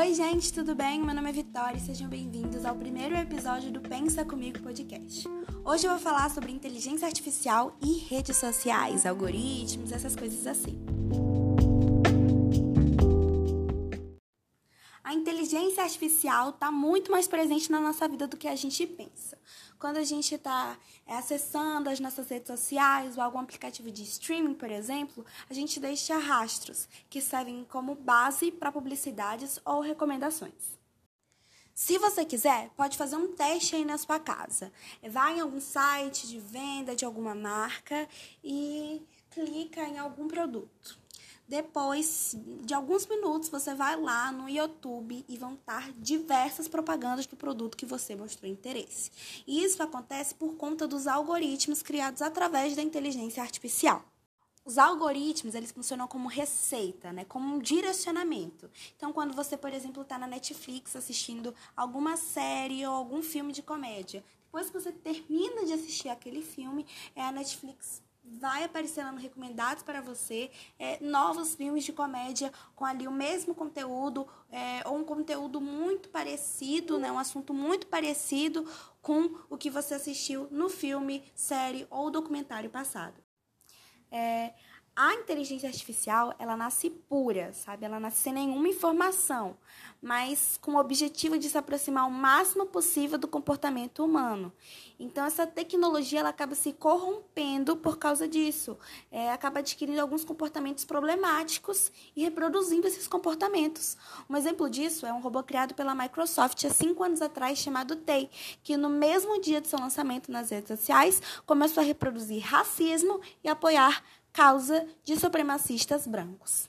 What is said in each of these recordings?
Oi, gente, tudo bem? Meu nome é Vitória e sejam bem-vindos ao primeiro episódio do Pensa Comigo podcast. Hoje eu vou falar sobre inteligência artificial e redes sociais, algoritmos, essas coisas assim. A inteligência artificial está muito mais presente na nossa vida do que a gente pensa. Quando a gente está é, acessando as nossas redes sociais ou algum aplicativo de streaming, por exemplo, a gente deixa rastros que servem como base para publicidades ou recomendações. Se você quiser, pode fazer um teste aí na sua casa. Vai em algum site de venda de alguma marca e clica em algum produto. Depois de alguns minutos, você vai lá no YouTube e vão estar diversas propagandas do produto que você mostrou interesse. E isso acontece por conta dos algoritmos criados através da inteligência artificial. Os algoritmos, eles funcionam como receita, né? como um direcionamento. Então, quando você, por exemplo, está na Netflix assistindo alguma série ou algum filme de comédia, depois que você termina de assistir aquele filme, é a Netflix vai aparecendo recomendados para você é, novos filmes de comédia com ali o mesmo conteúdo é, ou um conteúdo muito parecido, né, um assunto muito parecido com o que você assistiu no filme, série ou documentário passado. É, a inteligência artificial, ela nasce pura, sabe? Ela nasce sem nenhuma informação, mas com o objetivo de se aproximar o máximo possível do comportamento humano. Então, essa tecnologia, ela acaba se corrompendo por causa disso. É, acaba adquirindo alguns comportamentos problemáticos e reproduzindo esses comportamentos. Um exemplo disso é um robô criado pela Microsoft há cinco anos atrás, chamado Tay, que no mesmo dia de seu lançamento nas redes sociais, começou a reproduzir racismo e apoiar causa de supremacistas brancos.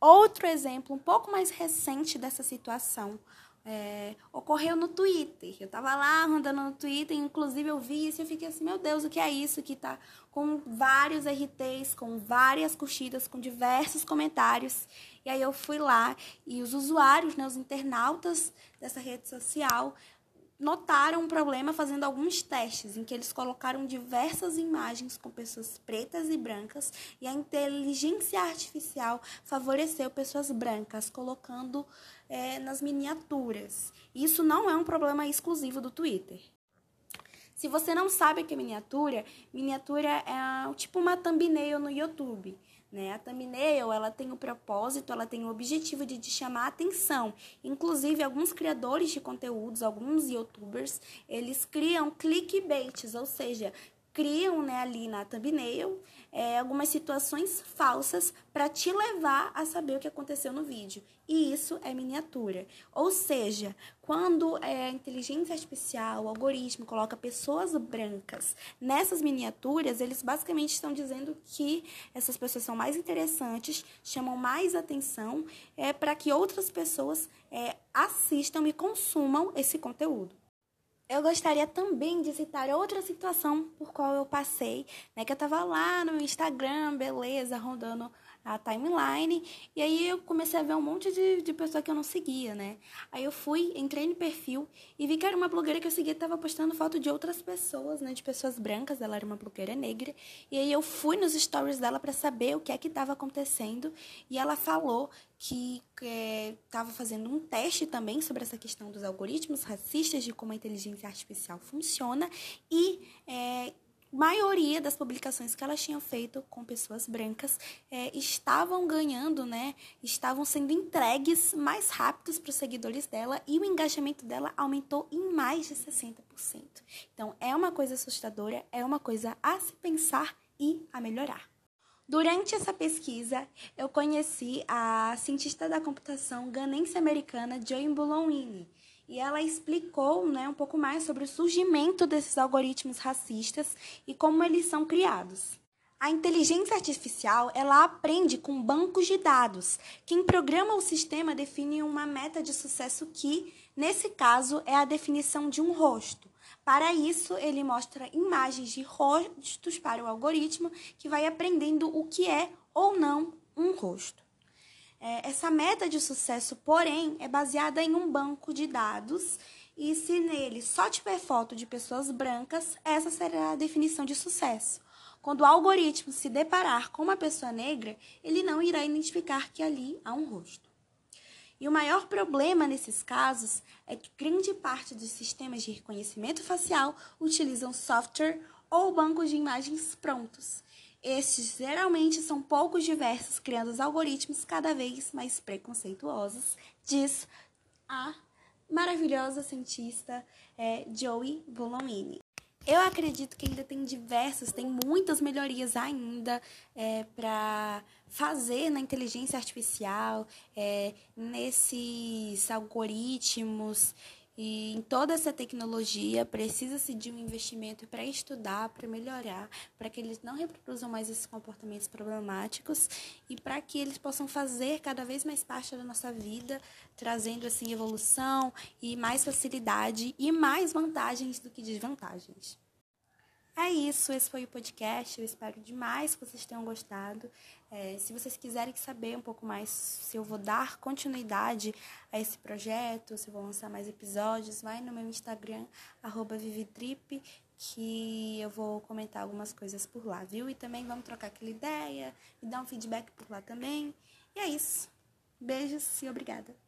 Outro exemplo um pouco mais recente dessa situação é, ocorreu no Twitter. Eu estava lá andando no Twitter, inclusive eu vi isso e eu fiquei assim, meu Deus, o que é isso que está com vários RTs, com várias curtidas, com diversos comentários. E aí eu fui lá e os usuários, né, os internautas dessa rede social notaram um problema fazendo alguns testes em que eles colocaram diversas imagens com pessoas pretas e brancas e a inteligência artificial favoreceu pessoas brancas colocando é, nas miniaturas. Isso não é um problema exclusivo do Twitter. Se você não sabe o que é miniatura, miniatura é tipo uma thumbnail no YouTube. Né? A thumbnail ela tem o propósito, ela tem o objetivo de te chamar a atenção. Inclusive, alguns criadores de conteúdos, alguns youtubers, eles criam clickbaits, ou seja, criam né, ali na thumbnail é, algumas situações falsas para te levar a saber o que aconteceu no vídeo. E isso é miniatura. Ou seja, quando é, a inteligência artificial, o algoritmo, coloca pessoas brancas nessas miniaturas, eles basicamente estão dizendo que essas pessoas são mais interessantes, chamam mais atenção é, para que outras pessoas é, assistam e consumam esse conteúdo. Eu gostaria também de citar outra situação por qual eu passei, né? Que eu tava lá no Instagram, beleza, rondando a timeline. E aí eu comecei a ver um monte de, de pessoa que eu não seguia, né? Aí eu fui, entrei no perfil e vi que era uma blogueira que eu seguia tava postando foto de outras pessoas, né? De pessoas brancas, ela era uma blogueira negra. E aí eu fui nos stories dela para saber o que é que estava acontecendo. E ela falou que estava é, fazendo um teste também sobre essa questão dos algoritmos racistas, de como a inteligência artificial funciona. E é, maioria das publicações que elas tinham feito com pessoas brancas é, estavam ganhando, né? Estavam sendo entregues mais rápidos para os seguidores dela e o engajamento dela aumentou em mais de 60%. Então, é uma coisa assustadora, é uma coisa a se pensar e a melhorar. Durante essa pesquisa, eu conheci a cientista da computação ganense americana Joy Bullowini, e ela explicou né, um pouco mais sobre o surgimento desses algoritmos racistas e como eles são criados. A inteligência artificial ela aprende com bancos de dados. Quem programa o sistema define uma meta de sucesso que, nesse caso, é a definição de um rosto. Para isso, ele mostra imagens de rostos para o algoritmo que vai aprendendo o que é ou não um rosto. É, essa meta de sucesso, porém, é baseada em um banco de dados e se nele só tiver foto de pessoas brancas, essa será a definição de sucesso. Quando o algoritmo se deparar com uma pessoa negra, ele não irá identificar que ali há um rosto. E o maior problema nesses casos é que grande parte dos sistemas de reconhecimento facial utilizam software ou bancos de imagens prontos. Estes geralmente são pouco diversos, criando algoritmos cada vez mais preconceituosos, diz a maravilhosa cientista é, Joey Boulomini. Eu acredito que ainda tem diversas, tem muitas melhorias ainda é, para fazer na inteligência artificial, é, nesses algoritmos e em toda essa tecnologia precisa-se de um investimento para estudar, para melhorar, para que eles não reproduzam mais esses comportamentos problemáticos e para que eles possam fazer cada vez mais parte da nossa vida, trazendo assim evolução e mais facilidade e mais vantagens do que desvantagens. É isso, esse foi o podcast. Eu espero demais que vocês tenham gostado. É, se vocês quiserem saber um pouco mais se eu vou dar continuidade a esse projeto, se eu vou lançar mais episódios, vai no meu Instagram, Vivitrip, que eu vou comentar algumas coisas por lá, viu? E também vamos trocar aquela ideia, me dar um feedback por lá também. E é isso. Beijos e obrigada.